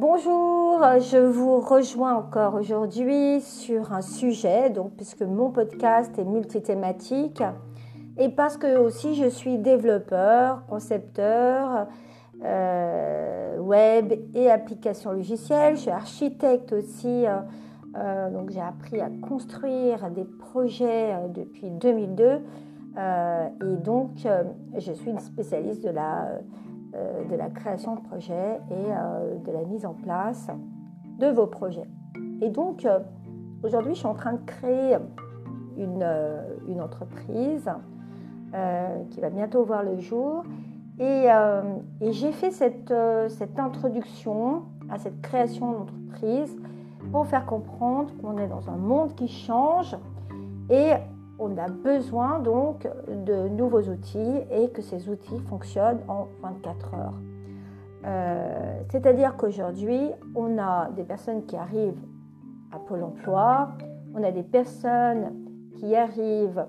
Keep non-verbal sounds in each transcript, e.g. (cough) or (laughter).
Bonjour, je vous rejoins encore aujourd'hui sur un sujet, donc puisque mon podcast est multithématique et parce que aussi je suis développeur, concepteur euh, web et applications logicielles. Je suis architecte aussi, euh, euh, donc j'ai appris à construire des projets depuis 2002 et donc je suis une spécialiste de la de la création de projets et euh, de la mise en place de vos projets. Et donc, euh, aujourd'hui, je suis en train de créer une, une entreprise qui va bientôt voir le jour. Et, et j'ai fait cette, cette introduction à cette création d'entreprise pour faire comprendre qu'on est dans un monde qui change et on a besoin donc de nouveaux outils et que ces outils fonctionnent en 24 heures. Euh, c'est-à-dire qu'aujourd'hui, on a des personnes qui arrivent à Pôle Emploi, on a des personnes qui arrivent,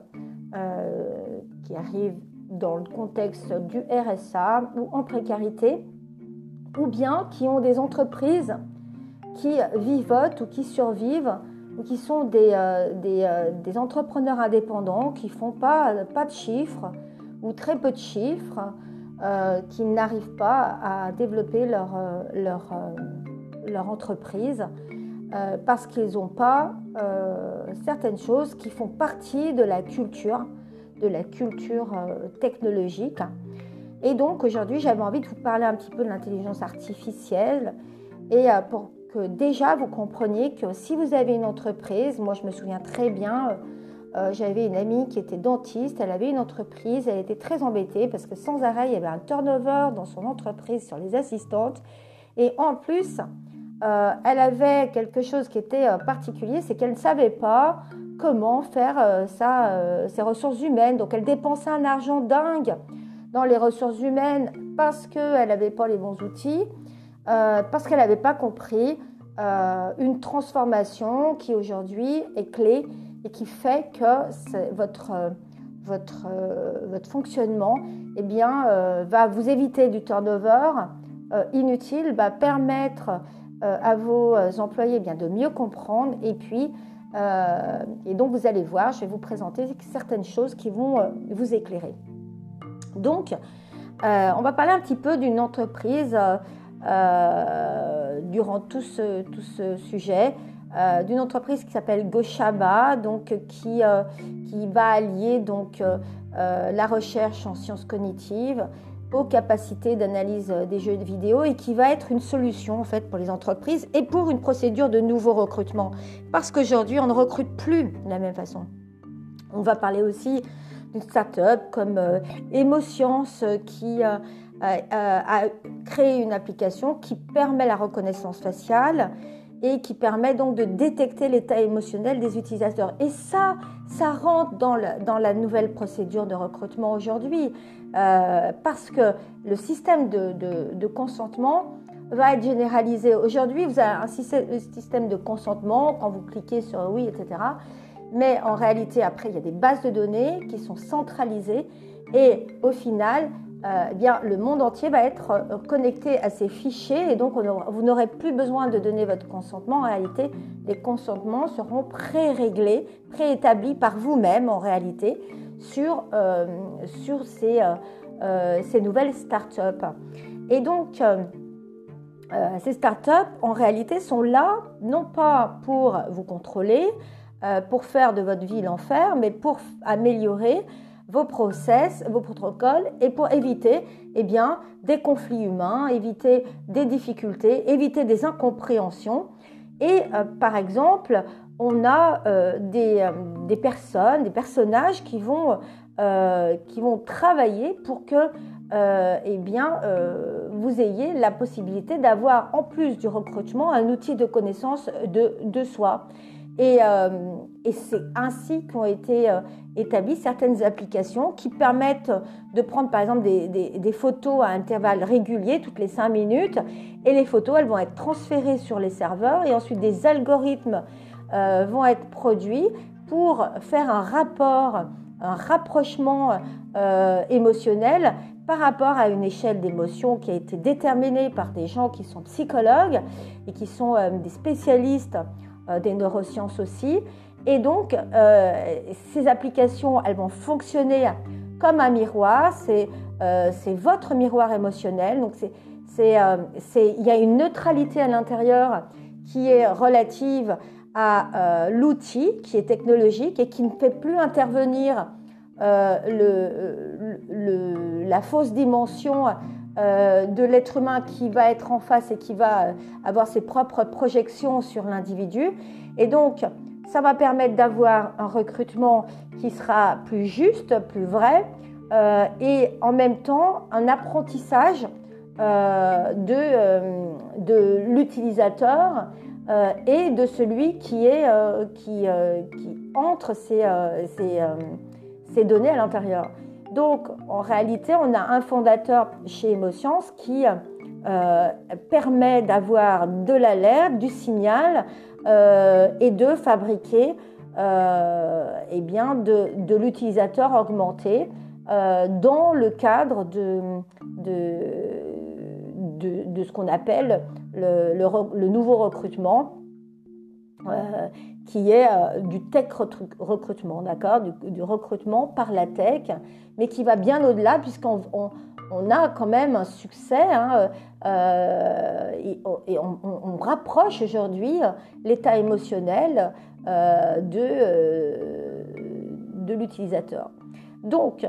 euh, qui arrivent dans le contexte du RSA ou en précarité, ou bien qui ont des entreprises qui vivotent ou qui survivent qui sont des, euh, euh, des, entrepreneurs indépendants qui font pas, pas de chiffres ou très peu de chiffres, euh, qui n'arrivent pas à développer leur, leur, leur entreprise parce qu'ils n'ont pas certaines choses qui font partie de la culture, de la culture technologique. Et donc aujourd'hui, j'avais envie de vous parler un petit peu de l'intelligence artificielle et pour que déjà vous compreniez que si vous avez une entreprise, moi je me souviens très bien, euh, euh, j'avais une amie qui était dentiste, elle avait une entreprise, elle était très embêtée parce que sans arrêt il y avait un turnover dans son entreprise sur les assistantes et en plus euh, elle avait quelque chose qui était particulier, c'est qu'elle ne savait pas comment faire ses ressources humaines, donc elle dépensait un argent dingue dans les ressources humaines parce qu'elle n'avait pas les bons outils. Euh, parce qu'elle n'avait pas compris euh, une transformation qui aujourd'hui est clé et qui fait que votre, votre, votre fonctionnement eh bien, va vous éviter du turnover inutile, va permettre à vos employés eh bien, de mieux comprendre et puis et donc vous allez voir, je vais vous présenter certaines choses qui vont vous éclairer. Donc, on va parler un petit peu d'une entreprise euh, durant tout ce, tout ce sujet euh, d'une entreprise qui s'appelle Goshaba, donc qui, euh, qui va allier donc la recherche en sciences cognitives aux capacités d'analyse des jeux vidéo et qui va être une solution en fait pour les entreprises et pour une procédure de nouveau recrutement parce qu'aujourd'hui on ne recrute plus de la même façon. On va parler aussi d'une start-up comme Emoscience qui a créé une application qui permet la reconnaissance faciale et qui permet donc de détecter l'état émotionnel des utilisateurs. Et ça, ça rentre dans la, nouvelle procédure de recrutement aujourd'hui, euh, parce que le système de, consentement va être généralisé. Aujourd'hui, vous avez un système de consentement quand vous cliquez sur oui, etc. Mais en réalité, après, il y a des bases de données qui sont centralisées et au final, euh, eh bien, le monde entier va être euh, connecté à ces fichiers et donc vous n'aurez plus besoin de donner votre consentement. En réalité, les consentements seront pré-réglés, préétablis par vous-même en réalité sur, euh, sur ces, ces, nouvelles startups. Et donc, ces startups, en réalité, sont là non pas pour vous contrôler, pour faire de votre vie l'enfer, mais pour améliorer vos process, vos protocoles, et pour éviter eh bien, des conflits humains, éviter des difficultés, éviter des incompréhensions. Et euh, par exemple, on a euh, des, euh, des, personnes, des personnages qui vont, qui vont travailler pour que eh bien, vous ayez la possibilité d'avoir, en plus du recrutement, un outil de connaissance de, de soi. Et, et c'est ainsi qu'ont été établi certaines applications qui permettent de prendre par exemple des, photos à intervalles réguliers, toutes les 5 minutes, et les photos, elles vont être transférées sur les serveurs et ensuite des algorithmes euh, vont être produits pour faire un rapport un rapprochement émotionnel par rapport à une échelle d'émotion qui a été déterminée par des gens qui sont psychologues et qui sont des spécialistes des neurosciences aussi. Et donc, ces applications, elles vont fonctionner comme un miroir. C'est votre miroir émotionnel. Donc, euh, il y a une neutralité à l'intérieur qui est relative à euh, l'outil, qui est technologique et qui ne fait plus intervenir euh, la fausse dimension de l'être humain qui va être en face et qui va avoir ses propres projections sur l'individu. Et donc, ça va permettre d'avoir un recrutement qui sera plus juste, plus vrai, et en même temps un apprentissage euh, de, euh, de l'utilisateur euh, et de celui qui, est, qui, qui entre ces, ces données à l'intérieur. Donc, en réalité, on a un fondateur chez Emoscience qui permet d'avoir de l'alerte, du signal et de fabriquer eh bien, de, l'utilisateur augmenté dans le cadre de, ce qu'on appelle le, nouveau recrutement, euh, qui est euh, du tech recrutement, d'accord du, recrutement par la tech, mais qui va bien au-delà, puisqu'on on, a quand même un succès hein, euh, et, on, rapproche aujourd'hui l'état émotionnel de, de l'utilisateur. Donc,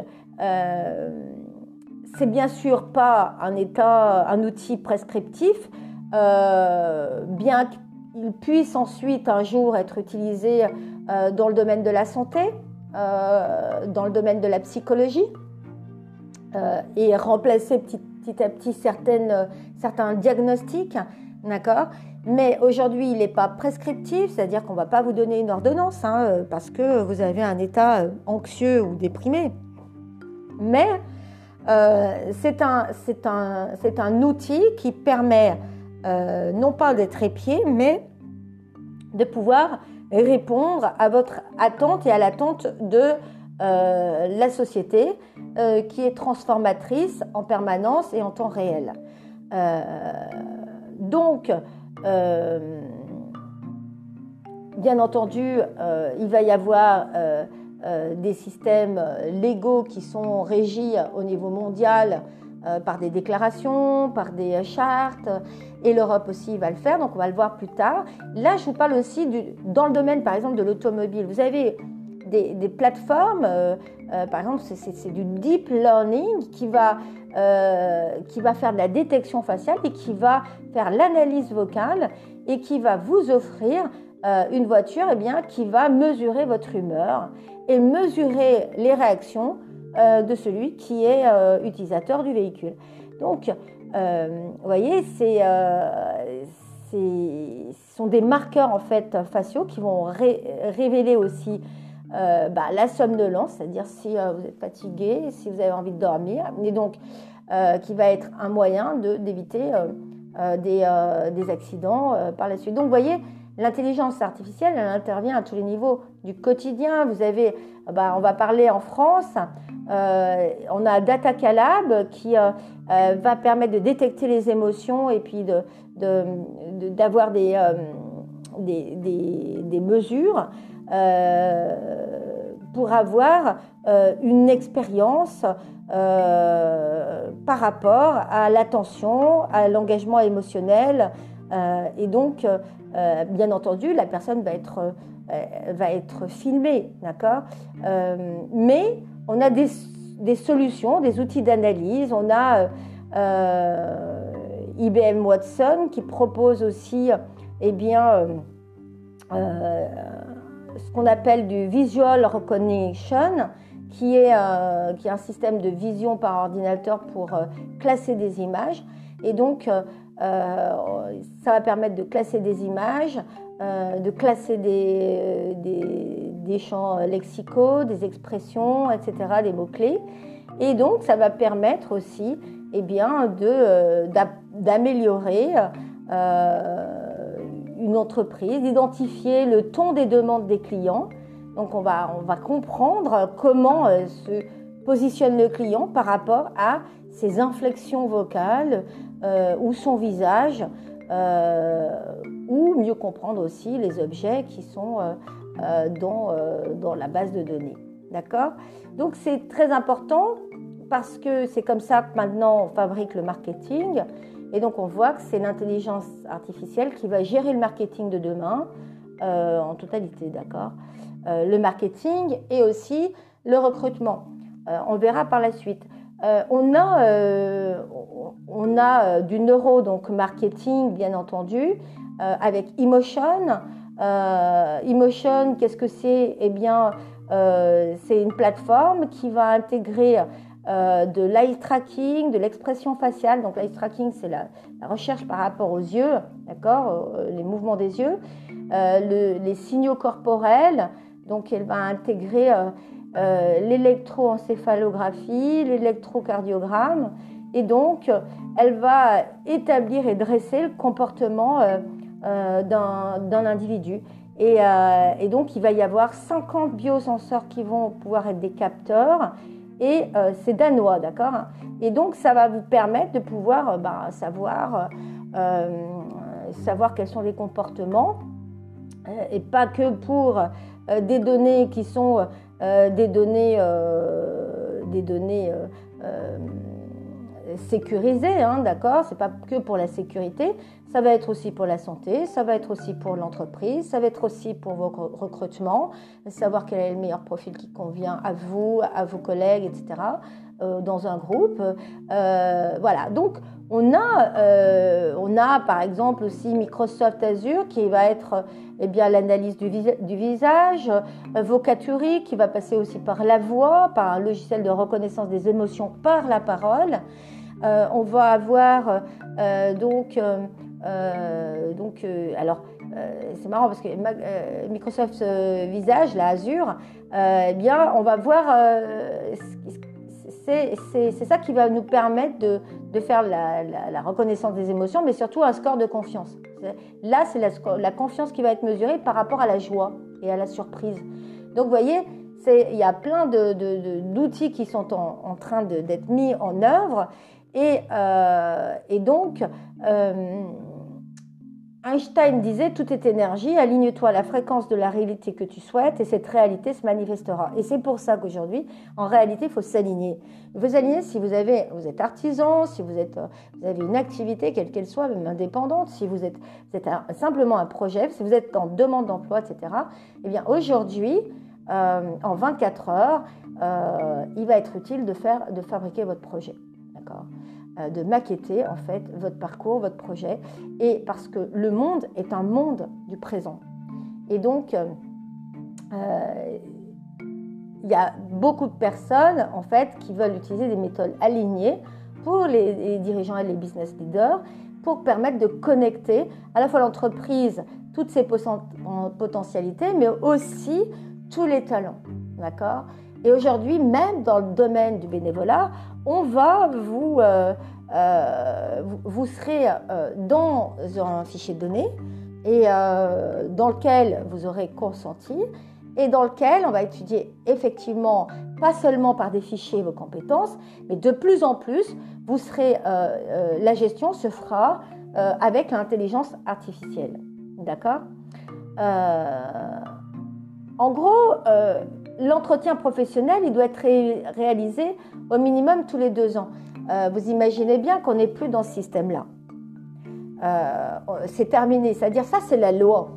c'est bien sûr pas un état, un outil prescriptif, euh, bien qu'il puisse ensuite un jour être utilisé euh, dans le domaine de la santé, euh, dans le domaine de la psychologie, et remplacer petit, à petit certains diagnostics, d'accord? Mais aujourd'hui, il n'est pas prescriptif, c'est-à-dire qu'on ne va pas vous donner une ordonnance hein, parce que vous avez un état anxieux ou déprimé. Mais euh, c'est un, outil qui permet euh, non pas d'être épié, mais de pouvoir répondre à votre attente et à l'attente de euh, la société qui est transformatrice en permanence et en temps réel. donc, bien entendu, il va y avoir euh, des systèmes euh, légaux qui sont régis au niveau mondial euh, par des déclarations, par des chartes, et l'Europe aussi va le faire, donc on va le voir plus tard. Là, je vous parle aussi du, dans le domaine, par exemple, de l'automobile. Vous avez des, plateformes, par exemple, c'est du deep learning qui va, qui va faire de la détection faciale et qui va faire l'analyse vocale et qui va vous offrir une voiture eh bien, qui va mesurer votre humeur et mesurer les réactions euh, de celui qui est euh, utilisateur du véhicule. Donc, euh, vous voyez, c'est, ce sont des marqueurs en fait faciaux qui vont révéler aussi bah, la somnolence, c'est-à-dire si vous êtes fatigué, si vous avez envie de dormir, et donc qui va être un moyen d'éviter des, des, accidents par la suite. Donc, vous voyez, L'intelligence artificielle, elle intervient à tous les niveaux du quotidien. Vous avez, bah, on va parler en France, euh, on a Data Calab qui euh, euh, va permettre de détecter les émotions et puis d'avoir de, des, mesures pour avoir une expérience par rapport à l'attention, à l'engagement émotionnel. et donc, bien entendu, la personne va être, va être filmée, d'accord euh, Mais on a des, des, solutions, des outils d'analyse. On a IBM Watson qui propose aussi, eh bien, ce qu'on appelle du visual recognition, qui est, qui est un système de vision par ordinateur pour classer des images. Et donc, euh, ça va permettre de classer des images, euh, de classer des, des, champs lexicaux, des expressions, etc., des mots-clés. Et donc, ça va permettre aussi eh bien, euh, d'améliorer une entreprise, d'identifier le ton des demandes des clients, Donc on va, on va comprendre comment se positionne le client par rapport à ses inflexions vocales ou son visage, ou mieux comprendre aussi les objets qui sont dans, dans la base de données. D'accord? Donc c'est très important parce que c'est comme ça que maintenant on fabrique le marketing. Et donc on voit que c'est l'intelligence artificielle qui va gérer le marketing de demain euh, en totalité, d'accord? Euh, Le marketing et aussi le recrutement. Euh, on verra par la suite. On a, on a du neuro, donc marketing, bien entendu, avec Emotion. Emotion, qu'est-ce que c'est? Eh bien, c'est une plateforme qui va intégrer euh, de l'eye tracking, de l'expression faciale. Donc l'eye tracking, c'est la, recherche par rapport aux yeux, d'accord, euh, les mouvements des yeux, euh, les signaux corporels. Donc elle va intégrer l'électroencéphalographie, l'électrocardiogramme, et donc elle va établir et dresser le comportement d'un individu. Et, donc, il va y avoir 50 biosenseurs qui vont pouvoir être des capteurs. Et euh, c'est danois, d'accord Et donc, ça va vous permettre de pouvoir euh, bah, savoir, euh, savoir quels sont les comportements, et pas que pour des données qui sont des données, des données sécurisées, hein, d'accord C'est pas que pour la sécurité, ça va être aussi pour la santé, ça va être aussi pour l'entreprise, ça va être aussi pour vos recrutements, savoir quel est le meilleur profil qui convient à vous, à vos collègues, etc. Euh, dans un groupe. Euh, voilà, donc on a, euh, on a par exemple aussi Microsoft Azure qui va être eh bien l'analyse du, visage, Vocaturi qui va passer aussi par la voix, par un logiciel de reconnaissance des émotions par la parole. on va avoir donc euh, donc, euh, alors, euh, c'est marrant parce que Microsoft Visage, la Azure, eh bien, on va voir, c'est ça qui va nous permettre de, faire la, reconnaissance des émotions, mais surtout un score de confiance. Là, c'est la, confiance qui va être mesurée par rapport à la joie et à la surprise. Donc, vous voyez, il y a plein d'outils qui sont en, train d'être mis en œuvre. Et, et donc, Einstein disait tout est énergie, aligne-toi à la fréquence de la réalité que tu souhaites et cette réalité se manifestera. Et c'est pour ça qu'aujourd'hui, en réalité, il faut s'aligner. Vous s'aligner si vous avez, êtes artisan, si vous avez une activité quelle qu'elle soit, même indépendante, si vous êtes, simplement un projet, si vous êtes en demande d'emploi, etc. Eh bien, aujourd'hui, euh, en 24 heures, euh, il va être utile de faire, de fabriquer votre projet. D'accord? De maqueter en fait votre parcours, votre projet, et parce que le monde est un monde du présent. Et donc, euh, euh, il y a beaucoup de personnes en fait qui veulent utiliser des méthodes alignées pour les, dirigeants et les business leaders pour permettre de connecter à la fois l'entreprise, toutes ses potentialités, mais aussi tous les talents. D'accord? Et aujourd'hui, même dans le domaine du bénévolat, on va vous, euh, euh, vous, serez euh, dans un fichier de données et dans lequel vous aurez consenti et dans lequel on va étudier effectivement pas seulement par des fichiers vos compétences, mais de plus en plus, vous serez, la gestion se fera avec l'intelligence artificielle. D'accord? En gros, l'entretien professionnel, il doit être réalisé au minimum tous les deux ans. Euh, vous imaginez bien qu'on n'est plus dans ce système-là. Euh, c'est terminé, c'est-à-dire ça, c'est la loi.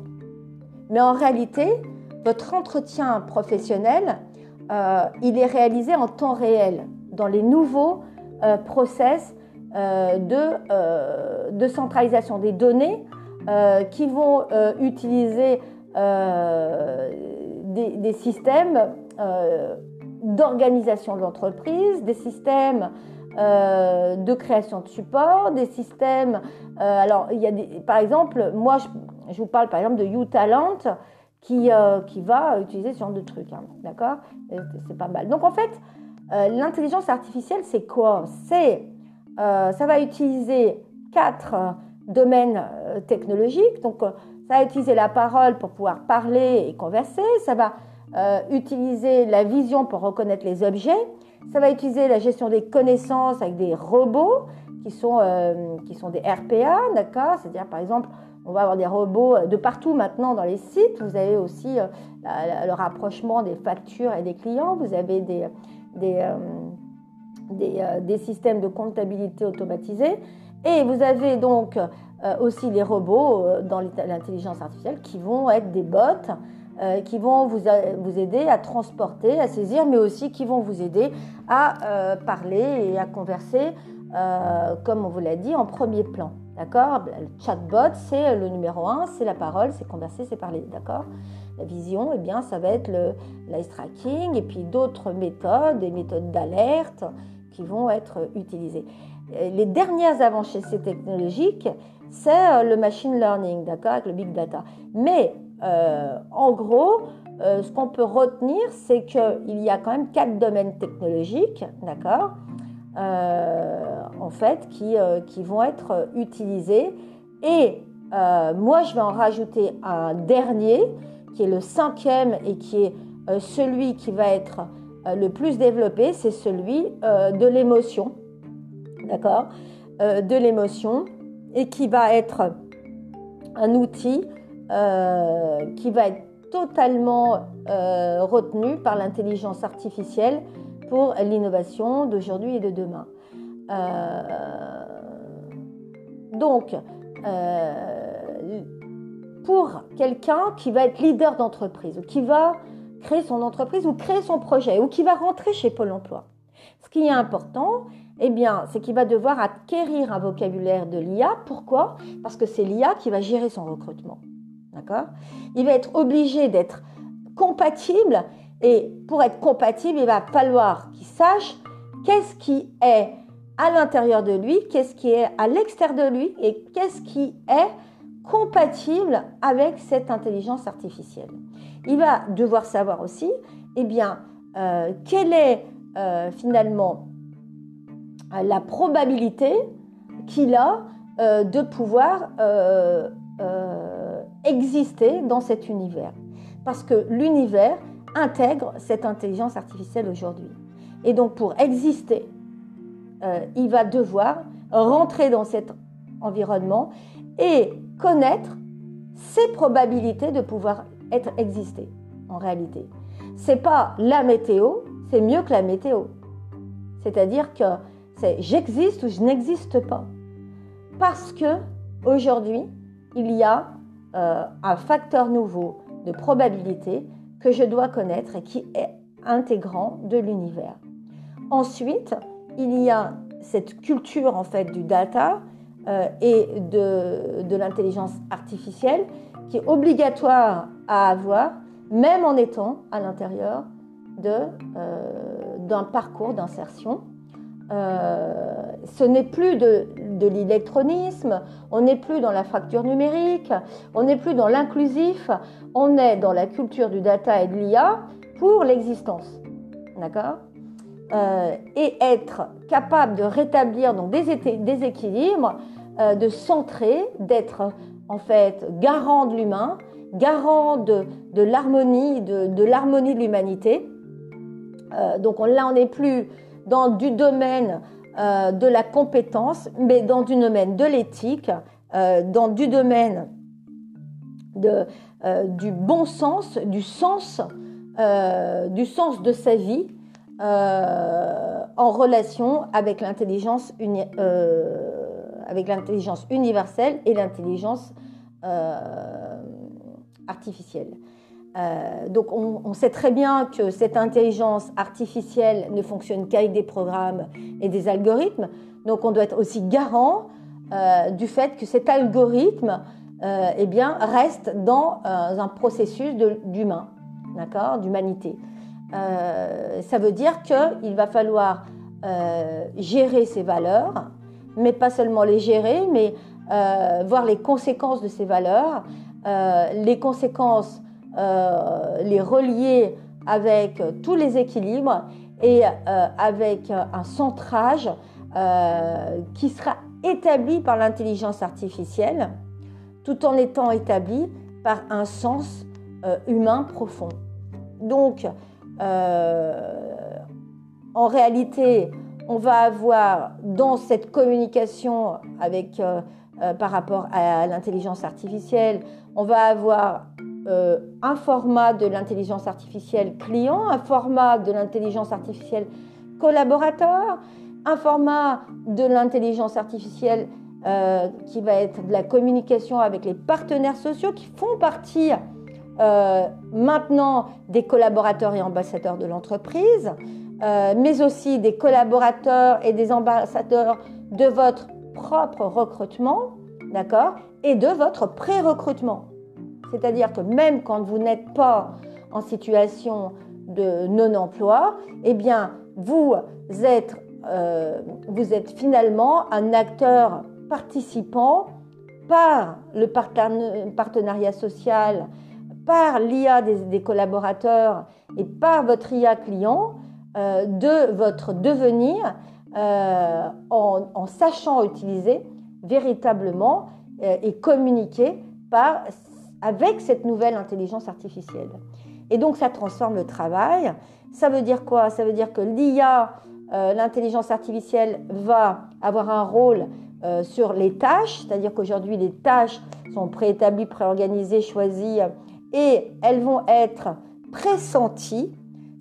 Mais en réalité, votre entretien professionnel, euh, il est réalisé en temps réel, dans les nouveaux process de, de, centralisation des données qui vont utiliser des, systèmes d'organisation de l'entreprise, des systèmes euh, de création de support, des systèmes. Euh, alors, il y a des, par exemple, moi, je, vous parle par exemple de YouTalent qui, euh, qui va utiliser ce genre de trucs, hein, d'accord? C'est pas mal. Donc, en fait, l'intelligence artificielle, c'est quoi? C'est, ça va utiliser quatre domaines technologiques. Donc, ça va utiliser la parole pour pouvoir parler et converser. Ça va utiliser la vision pour reconnaître les objets. Ça va utiliser la gestion des connaissances avec des robots qui sont, qui sont des RPA, d'accord? C'est-à-dire, par exemple, on va avoir des robots de partout maintenant dans les sites. Vous avez aussi le rapprochement des factures et des clients. Vous avez des, des, des, des systèmes de comptabilité automatisés. Et vous avez donc euh, aussi les robots euh, dans l'intelligence artificielle qui vont être des bots, euh, qui vont vous, vous, aider à transporter, à saisir, mais aussi qui vont vous aider à parler et à converser, comme on vous l'a dit, en premier plan. D'accord? Le chatbot, c'est le numéro un, c'est la parole, c'est converser, c'est parler. D'accord? La vision, eh bien, ça va être le l'ice tracking et puis d'autres méthodes, des méthodes d'alerte qui vont être utilisées. Les dernières avancées technologiques, c'est euh, le machine learning, d'accord, avec le big data. Mais euh, en gros, euh, ce qu'on peut retenir, c'est qu'il y a quand même quatre domaines technologiques, d'accord, en fait, qui, qui, vont être utilisés. Et moi, je vais en rajouter un dernier, qui est le cinquième et qui est celui qui va être le plus développé, c'est celui de l'émotion, d'accord, de l'émotion et qui va être un outil euh, qui va être totalement euh, retenu par l'intelligence artificielle pour l'innovation d'aujourd'hui et de demain. Euh, donc, pour quelqu'un qui va être leader d'entreprise ou qui va créer son entreprise ou créer son projet ou qui va rentrer chez Pôle Emploi, ce qui est important, eh bien, c'est qu'il va devoir acquérir un vocabulaire de l'IA. Pourquoi? Parce que c'est l'IA qui va gérer son recrutement. D'accord? Il va être obligé d'être compatible et pour être compatible, il va falloir qu'il sache qu'est-ce qui est à l'intérieur de lui, qu'est-ce qui est à l'extérieur de lui et qu'est-ce qui est compatible avec cette intelligence artificielle. Il va devoir savoir aussi, eh bien, euh, quelle est euh, finalement la probabilité qu'il a euh, de pouvoir euh, euh, exister dans cet univers. Parce que l'univers intègre cette intelligence artificielle aujourd'hui. Et donc pour exister, il va devoir rentrer dans cet environnement et connaître ses probabilités de pouvoir être existé en réalité. C'est pas la météo, c'est mieux que la météo. C'est-à-dire que c'est j'existe ou je n'existe pas. Parce que aujourd'hui, il y a euh, un facteur nouveau de probabilité que je dois connaître et qui est intégrant de l'univers. Ensuite, il y a cette culture en fait du data euh, et de, de l'intelligence artificielle qui est obligatoire à avoir, même en étant à l'intérieur euh, d'un parcours d'insertion euh, ce n'est plus de, l'électronisme, on n'est plus dans la fracture numérique, on n'est plus dans l'inclusif, on est dans la culture du data et de l'IA pour l'existence. D'accord? Euh, Et être capable de rétablir donc, des, des équilibres, euh, de centrer, d'être en fait garant de l'humain, garant de, l'harmonie, de, de l'humanité. donc on, là, on n'est plus dans du domaine euh, de la compétence, mais dans du domaine de l'éthique, euh, dans du domaine euh, du bon sens, du sens, du sens de sa vie en relation avec l'intelligence avec l'intelligence universelle et l'intelligence artificielle. Euh, donc on, sait très bien que cette intelligence artificielle ne fonctionne qu'avec des programmes et des algorithmes. Donc on doit être aussi garant euh, du fait que cet algorithme euh, eh bien, reste dans un processus d'humain, d'accord, d'humanité. ça veut dire qu'il va falloir gérer ces valeurs, mais pas seulement les gérer, mais voir les conséquences de ces valeurs, les conséquences euh, les relier avec tous les équilibres et euh, avec un centrage euh, qui sera établi par l'intelligence artificielle tout en étant établi par un sens humain profond. donc, en réalité, on va avoir dans cette communication avec, par rapport à l'intelligence artificielle, on va avoir un format de l'intelligence artificielle client, un format de l'intelligence artificielle collaborateur, un format de l'intelligence artificielle euh, qui va être de la communication avec les partenaires sociaux qui font partie euh, maintenant des collaborateurs et ambassadeurs de l'entreprise, euh, mais aussi des collaborateurs et des ambassadeurs de votre propre recrutement, d'accord, et de votre pré-recrutement. C'est-à-dire que même quand vous n'êtes pas en situation de non-emploi, eh bien, vous êtes euh, finalement un acteur participant par le partenariat social, par l'IA des, collaborateurs et par votre IA client euh, de votre devenir euh, en, sachant utiliser véritablement et communiquer par, avec cette nouvelle intelligence artificielle. Et donc ça transforme le travail. Ça veut dire quoi? Ça veut dire que l'IA euh, l'intelligence artificielle va avoir un rôle euh, sur les tâches, c'est-à-dire qu'aujourd'hui les tâches sont préétablies, préorganisées, choisies et elles vont être pressenties,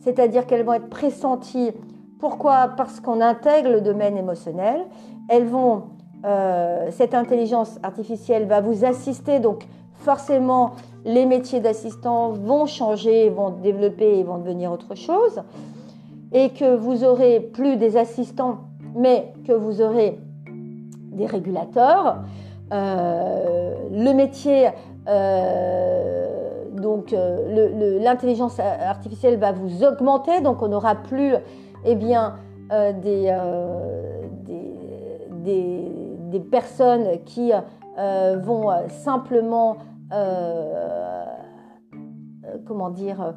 c'est-à-dire qu'elles vont être pressenties. Pourquoi? Parce qu'on intègre le domaine émotionnel. Elles vont, euh, cette intelligence artificielle va vous assister, donc forcément les métiers d'assistant vont changer, vont développer et vont devenir autre chose et que vous aurez plus des assistants, mais que vous aurez des régulateurs. Euh, le métier, euh, donc euh, l'intelligence artificielle va vous augmenter, donc on n'aura plus eh bien, des, personnes qui vont simplement, comment dire,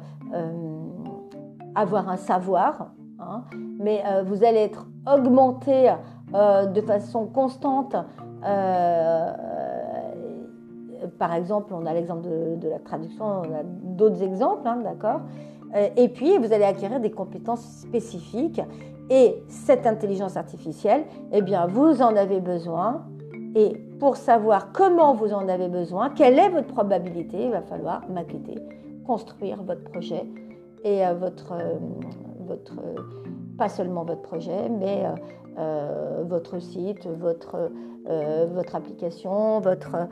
avoir un savoir, hein, mais euh, vous allez être augmenté euh, de façon constante. Euh, par exemple, on a l'exemple de, la traduction, on a d'autres exemples, hein, d'accord Et puis, vous allez acquérir des compétences spécifiques. Et cette intelligence artificielle, eh bien, vous en avez besoin. Et pour savoir comment vous en avez besoin, quelle est votre probabilité, il va falloir maqueter, construire votre projet et euh, votre, euh, votre, pas seulement votre projet, mais euh, votre site, votre, votre application, votre,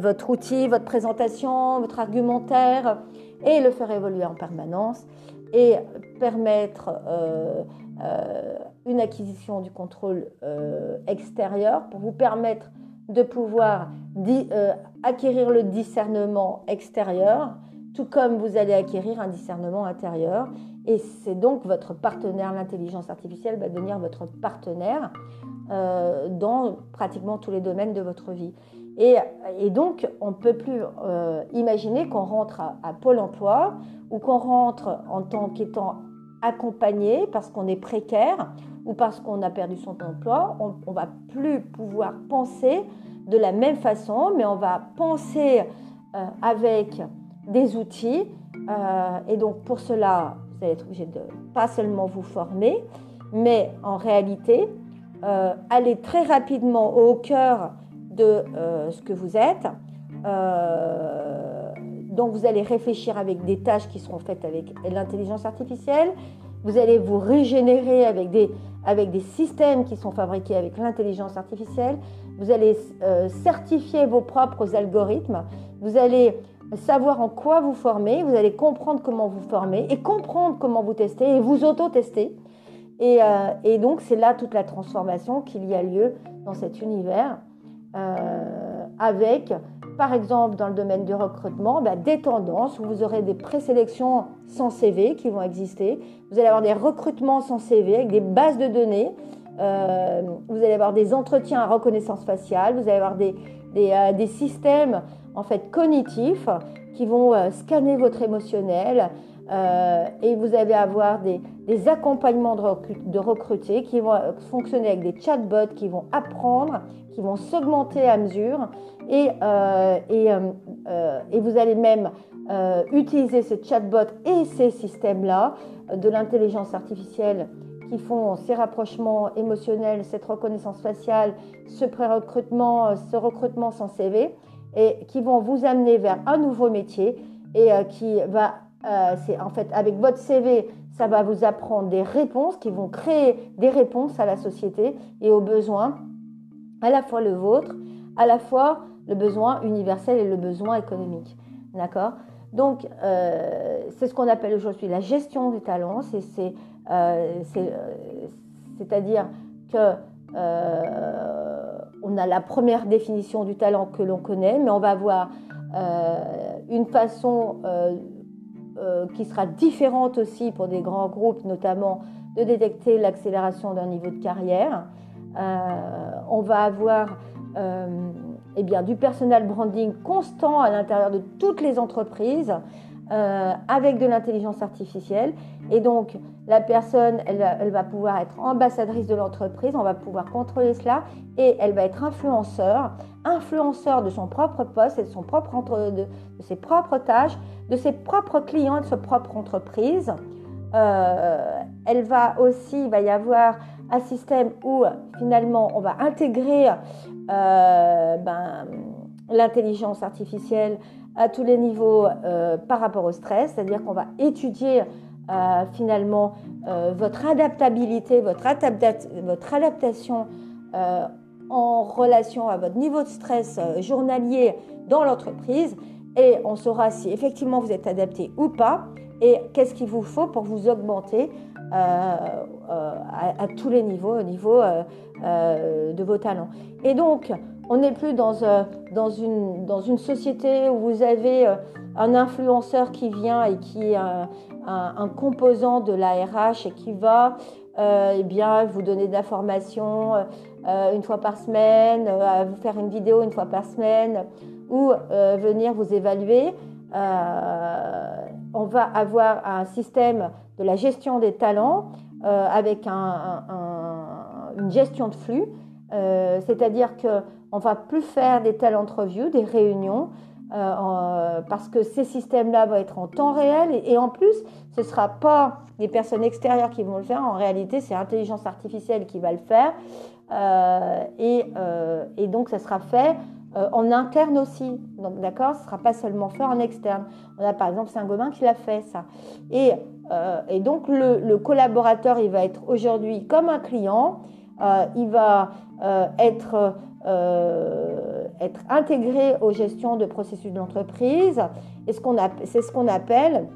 votre outil, votre présentation, votre argumentaire, et le faire évoluer en permanence et permettre une acquisition du contrôle extérieur pour vous permettre de pouvoir acquérir le discernement extérieur tout comme vous allez acquérir un discernement intérieur. Et c'est donc votre partenaire, l'intelligence artificielle va devenir votre partenaire euh, dans pratiquement tous les domaines de votre vie. Et, donc, on ne peut plus euh, imaginer qu'on rentre à, Pôle Emploi ou qu'on rentre en tant qu'étant accompagné parce qu'on est précaire ou parce qu'on a perdu son emploi. On ne va plus pouvoir penser de la même façon, mais on va penser euh, avec des outils. Euh, et donc pour cela, vous allez être obligé de pas seulement vous former, mais en réalité, euh, aller très rapidement au cœur de ce que vous êtes. donc vous allez réfléchir avec des tâches qui seront faites avec l'intelligence artificielle. Vous allez vous régénérer avec des, avec des systèmes qui sont fabriqués avec l'intelligence artificielle. Vous allez certifier vos propres algorithmes. Vous allez savoir en quoi vous formez, vous allez comprendre comment vous formez et comprendre comment vous testez et vous auto-tester. Et, euh, donc c'est là toute la transformation qu'il y a lieu dans cet univers euh, avec, par exemple, dans le domaine du recrutement, bah, des tendances où vous aurez des présélections sans CV qui vont exister. Vous allez avoir des recrutements sans CV avec des bases de données. Euh, vous allez avoir des entretiens à reconnaissance faciale. Vous allez avoir des, des, des systèmes en fait cognitifs qui vont euh, scanner votre émotionnel euh, et vous allez avoir des, accompagnements de, recrutés qui vont fonctionner avec des chatbots qui vont apprendre, qui vont s'augmenter à mesure. Et, euh, et, vous allez même utiliser ces chatbots et ces systèmes-là de l'intelligence artificielle qui font ces rapprochements émotionnels, cette reconnaissance faciale, ce pré-recrutement, ce recrutement sans CV, et qui vont vous amener vers un nouveau métier et qui va, c'est en fait avec votre CV, ça va vous apprendre des réponses qui vont créer des réponses à la société et aux besoins, à la fois le vôtre, à la fois le besoin universel et le besoin économique. D'accord? Donc, euh, c'est ce qu'on appelle aujourd'hui la gestion du talent. C'est, euh, c'est-à-dire que euh, on a la première définition du talent que l'on connaît, mais on va avoir une façon euh, qui sera différente aussi pour des grands groupes, notamment de détecter l'accélération d'un niveau de carrière. Euh, on va avoir euh, eh bien, du personal branding constant à l'intérieur de toutes les entreprises euh, avec de l'intelligence artificielle. Et donc, la personne, elle, va pouvoir être ambassadrice de l'entreprise, on va pouvoir contrôler cela, et elle va être influenceur, influenceur de son propre poste et de, son propre entre, de, ses propres tâches, de ses propres clients et de sa propre entreprise. Elle va aussi, il va y avoir un système où finalement on va intégrer euh, ben, l'intelligence artificielle à tous les niveaux euh, par rapport au stress, c'est-à-dire qu'on va étudier euh, finalement euh, votre adaptabilité, votre, votre adaptation en relation à votre niveau de stress journalier dans l'entreprise. Et on saura si effectivement vous êtes adapté ou pas. Et qu'est-ce qu'il vous faut pour vous augmenter à, à, tous les niveaux, au niveau de vos talents. Et donc, on n'est plus dans, euh, une, société où vous avez euh, un influenceur qui vient et qui est un, composant de la RH et qui va euh, eh bien, vous donner de l'information une fois par semaine, vous faire une vidéo une fois par semaine ou venir vous évaluer. On va avoir un système de la gestion des talents avec une gestion de flux. C'est-à-dire que on va plus faire des telles interviews, des réunions, euh, parce que ces systèmes-là vont être en temps réel et, en plus, ce ne sera pas des personnes extérieures qui vont le faire. En réalité, c'est l'intelligence artificielle qui va le faire. Euh, euh, et, donc, ça sera fait en interne aussi. Donc, d'accord Ce ne sera pas seulement fait en externe. On a par exemple Saint-Gobain qui l'a fait, ça. Et, donc, le, collaborateur, il va être aujourd'hui comme un client. il va être euh, être intégré aux gestions de processus d'entreprise. Et c'est ce qu'on appelle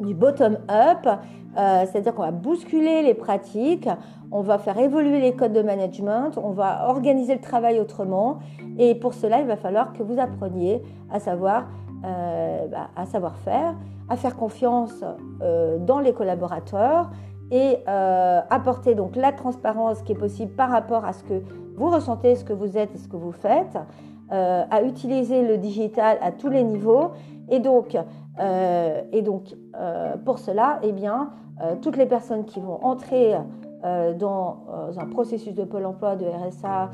du bottom-up, euh, c'est-à-dire qu'on va bousculer les pratiques, on va faire évoluer les codes de management, on va organiser le travail autrement. Et pour cela, il va falloir que vous appreniez à savoir, euh, bah, à savoir faire, à faire confiance dans les collaborateurs et apporter donc la transparence qui est possible par rapport à ce que vous ressentez ce que vous êtes et ce que vous faites, euh, à utiliser le digital à tous les niveaux. Et donc, euh, et donc euh, pour cela, eh bien, toutes les personnes qui vont entrer dans un processus de Pôle emploi, de RSA,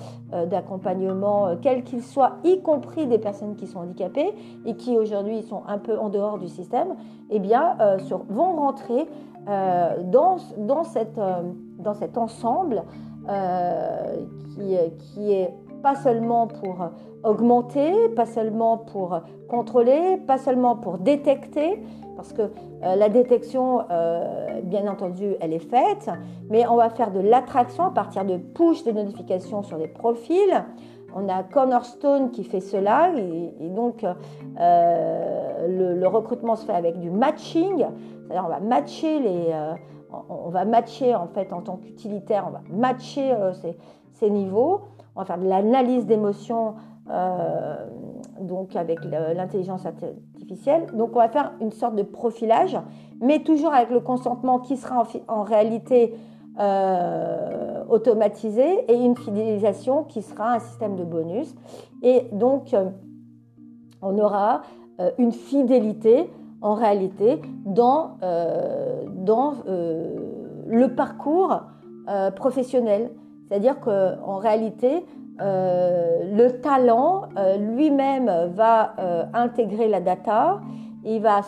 d'accompagnement, quel qu'il soit, y compris des personnes qui sont handicapées et qui aujourd'hui sont un peu en dehors du système, eh bien, vont rentrer dans, dans, dans cet ensemble euh, qui, qui est pas seulement pour augmenter, pas seulement pour contrôler, pas seulement pour détecter, parce que euh, la détection, euh, bien entendu, elle est faite, mais on va faire de l'attraction à partir de push des notifications sur les profils. On a Cornerstone qui fait cela, et, donc le, le, recrutement se fait avec du matching, c'est-à-dire on va matcher les on va matcher en fait en tant qu'utilitaire, on va matcher euh, ces, niveaux, on va faire de l'analyse d'émotions euh, donc avec l'intelligence artificielle. Donc on va faire une sorte de profilage, mais toujours avec le consentement qui sera en, réalité euh, automatisé et une fidélisation qui sera un système de bonus. Et donc on aura une fidélité en réalité dans, euh, euh, le parcours euh, professionnel. C'est-à-dire qu'en réalité, le talent lui-même va intégrer la data il va,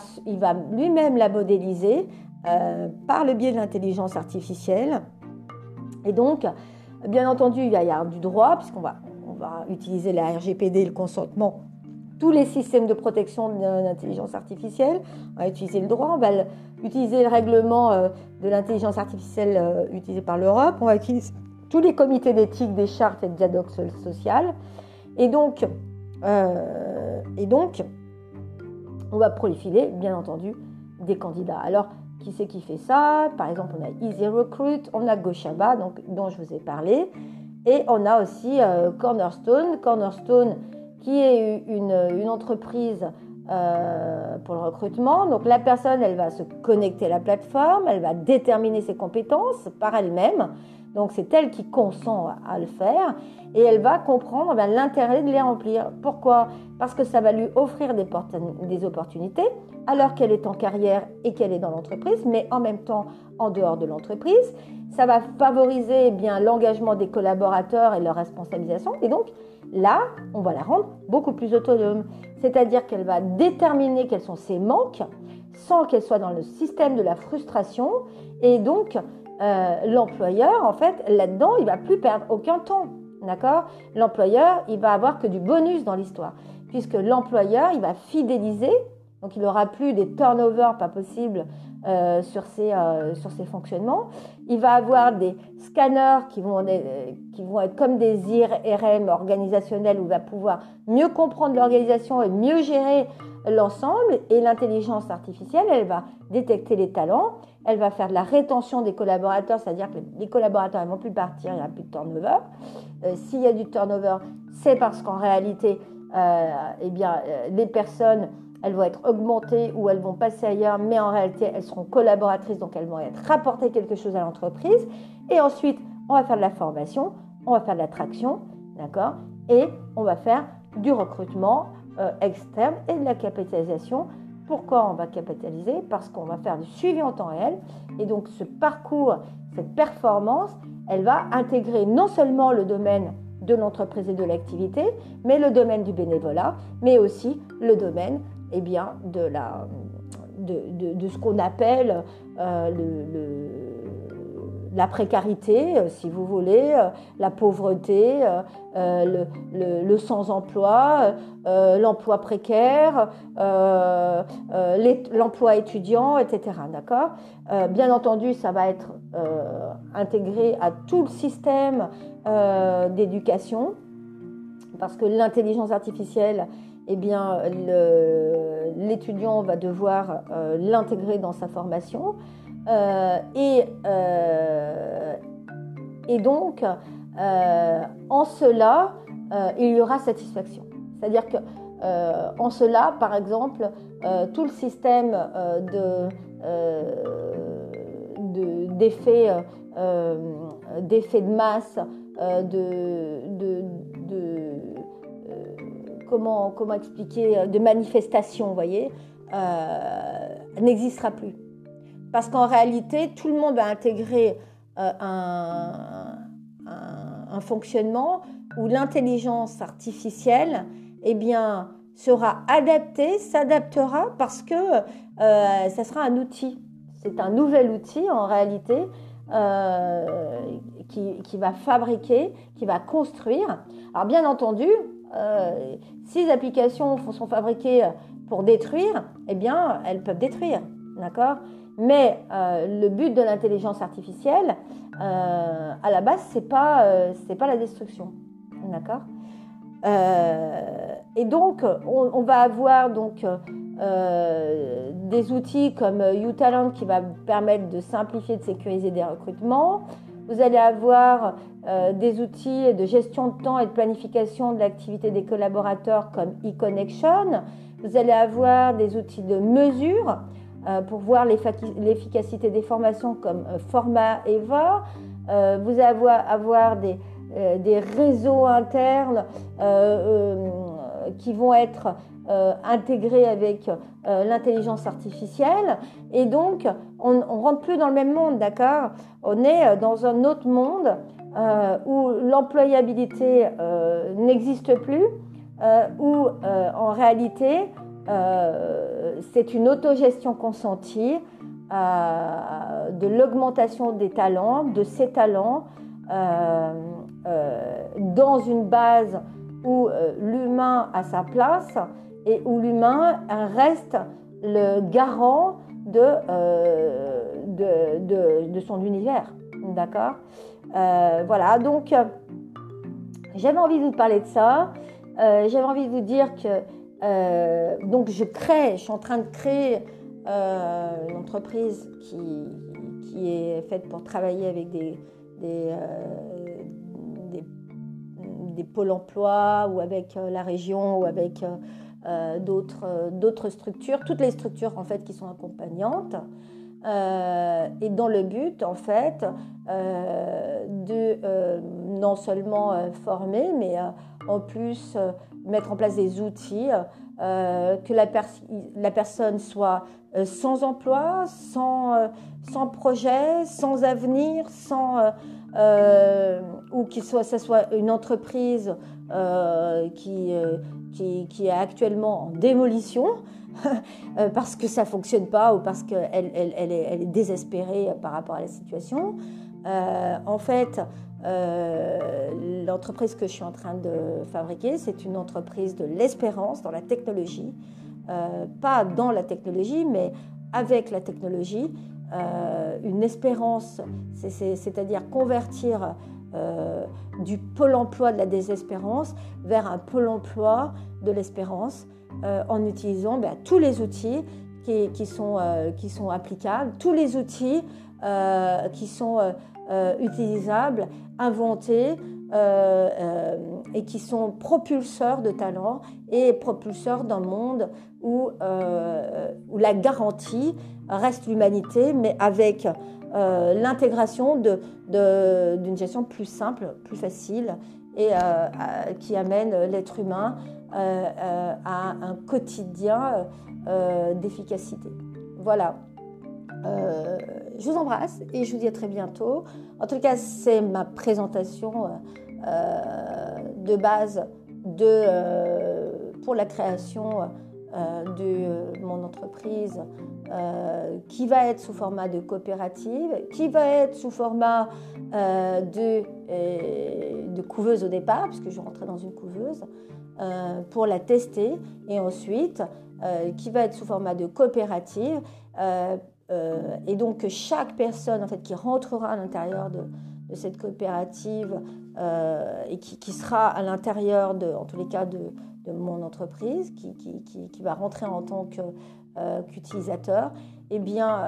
lui-même la modéliser par le biais de l'intelligence artificielle. Et donc, bien entendu, il y a, du droit, puisqu'on va, utiliser la RGPD, le consentement tous les systèmes de protection de l'intelligence artificielle. On va utiliser le droit, on va utiliser le règlement euh, de l'intelligence artificielle euh, utilisé par l'Europe, tous les comités d'éthique, des chartes et de dialogue social. Et donc, euh, et donc, on va profiler, bien entendu, des candidats. Alors, qui c'est qui fait ça? Par exemple, on a Easy Recruit, on a Goshaba, donc, dont je vous ai parlé, et on a aussi Cornerstone. Cornerstone, qui est une, entreprise euh, pour le recrutement. Donc la personne, elle va se connecter à la plateforme, elle va déterminer ses compétences par elle-même. Donc c'est elle qui consent à le faire et elle va comprendre ben, l'intérêt de les remplir. Pourquoi? Parce que ça va lui offrir des, opportunités alors qu'elle est en carrière et qu'elle est dans l'entreprise, mais en même temps en dehors de l'entreprise. Ça va favoriser eh l'engagement des collaborateurs et leur responsabilisation. Et donc Là, on va la rendre beaucoup plus autonome. C'est-à-dire qu'elle va déterminer quels sont ses manques sans qu'elle soit dans le système de la frustration. Et donc, euh, l'employeur, en fait, là-dedans, il va plus perdre aucun temps. D'accord? L'employeur, il va avoir que du bonus dans l'histoire. Puisque l'employeur, il va fidéliser, donc il n'aura plus des turnovers pas possibles euh, sur, ses, euh, sur fonctionnements. Il va avoir des scanners qui vont, qui vont être comme des IRM organisationnels où il va pouvoir mieux comprendre l'organisation et mieux gérer l'ensemble. Et l'intelligence artificielle, elle va détecter les talents, elle va faire de la rétention des collaborateurs, c'est-à-dire que les collaborateurs ne vont plus partir, il n'y a plus de turnover. Euh, s'il y a du turnover, c'est parce qu'en réalité, eh bien, les personnes elles vont être augmentées ou elles vont passer ailleurs, mais en réalité, elles seront collaboratrices, donc elles vont être rapporter quelque chose à l'entreprise. Et ensuite, on va faire de la formation, on va faire de l'attraction, d'accord? Et on va faire du recrutement euh, externe et de la capitalisation. Pourquoi on va capitaliser? Parce qu'on va faire du suivi en temps réel. Et donc, ce parcours, cette performance, elle va intégrer non seulement le domaine de l'entreprise et de l'activité, mais le domaine du bénévolat, mais aussi le domaine eh bien, de, la, de, de, ce qu'on appelle euh, la précarité, euh, si vous voulez, euh, la pauvreté, le, le sans-emploi, l'emploi précaire, l'emploi étudiant, etc. D'accord? Bien entendu, ça va être intégré à tout le système d'éducation parce que l'intelligence artificielle eh bien, l'étudiant va devoir euh, l'intégrer dans sa formation. Euh, et, euh, et, donc, en cela, il y aura satisfaction. C'est-à-dire que en cela, par exemple, tout le système de, d'effets de, de masse, de, de, comment, expliquer, euh, de manifestation, vous voyez, euh, n'existera plus. Parce qu'en réalité, tout le monde va intégrer euh, un, fonctionnement où l'intelligence artificielle eh bien, sera adaptée, s'adaptera parce que ça sera un outil. C'est un nouvel outil en réalité qui, qui, va fabriquer, qui va construire. Alors bien entendu, euh, si les applications sont fabriquées pour détruire, eh bien, elles peuvent détruire, d'accord? Mais euh, le but de l'intelligence artificielle, euh, à la base, c'est pas c'est pas la destruction, d'accord? Et donc, on, va avoir donc des outils comme UTalent qui va permettre de simplifier, de sécuriser des recrutements. Vous allez avoir euh, des outils de gestion de temps et de planification de l'activité des collaborateurs comme e-connection. Vous allez avoir des outils de mesure euh, pour voir l'efficacité des formations comme euh, Format Eva. vous allez avoir des, des réseaux internes qui vont être euh, intégré avec euh, l'intelligence artificielle. Et donc, on ne rentre plus dans le même monde, d'accord? On est euh, dans un autre monde où l'employabilité n'existe plus, où en réalité, c'est une autogestion consentie de l'augmentation des talents, de ses talents, dans une base où l'humain a sa place et où l'humain reste le garant de, de, de, son univers. D'accord? Voilà, donc j'avais envie de vous parler de ça. j'avais envie de vous dire que euh, donc je crée, je suis en train de créer euh, une entreprise qui, est faite pour travailler avec des, des, euh, des, pôles emploi ou avec la région ou avec d'autres structures, toutes les structures en fait qui sont accompagnantes. et dans le but en fait de non seulement former mais en plus mettre en place des outils, euh, que la, la, personne soit euh, sans emploi, sans, euh, sans projet, sans avenir, sans, ou que soit, ce soit une entreprise qui, qui, qui, est actuellement en démolition. (laughs) parce que ça ne fonctionne pas ou parce qu'elle elle, est, désespérée par rapport à la situation. en fait, euh, l'entreprise que je suis en train de fabriquer, c'est une entreprise de l'espérance dans la technologie. Euh, pas dans la technologie, mais avec la technologie. Euh, une espérance, c'est-à-dire convertir du pôle emploi de la désespérance vers un pôle emploi de l'espérance en utilisant ben, tous les outils qui, sont, applicables, tous les outils qui sont euh, utilisables, inventés euh, euh, et qui sont propulseurs de talent et propulseurs d'un monde où, où, la garantie reste l'humanité, mais avec l'intégration d'une gestion plus simple, plus facile et qui amène l'être humain à un quotidien d'efficacité. Voilà. Euh, je vous embrasse et je vous dis à très bientôt. En tout cas, c'est ma présentation euh, de base pour la création de mon entreprise qui va être sous format de coopérative, qui va être sous format de, de couveuse au départ, puisque je rentrer dans une couveuse, pour la tester, et ensuite qui va être sous format de coopérative euh, et donc chaque personne en fait, qui rentrera à l'intérieur de, cette coopérative euh, et qui, sera à l'intérieur, de, en tous les cas, de, mon entreprise, qui, qui, va rentrer en tant euh, qu'utilisateur, eh bien,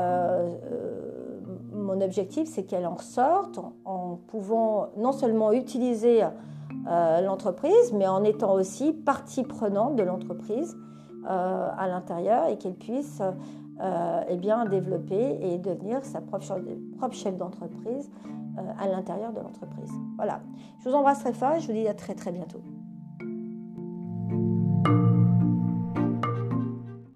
mon objectif, c'est qu'elle en sorte en, pouvant non seulement utiliser l'entreprise, mais en étant aussi partie prenante de l'entreprise à l'intérieur et qu'elle puisse euh, eh bien, développer et devenir sa propre, propre chef d'entreprise euh, à l'intérieur de l'entreprise. Voilà. Je vous embrasse très fort et je vous dis à très très bientôt.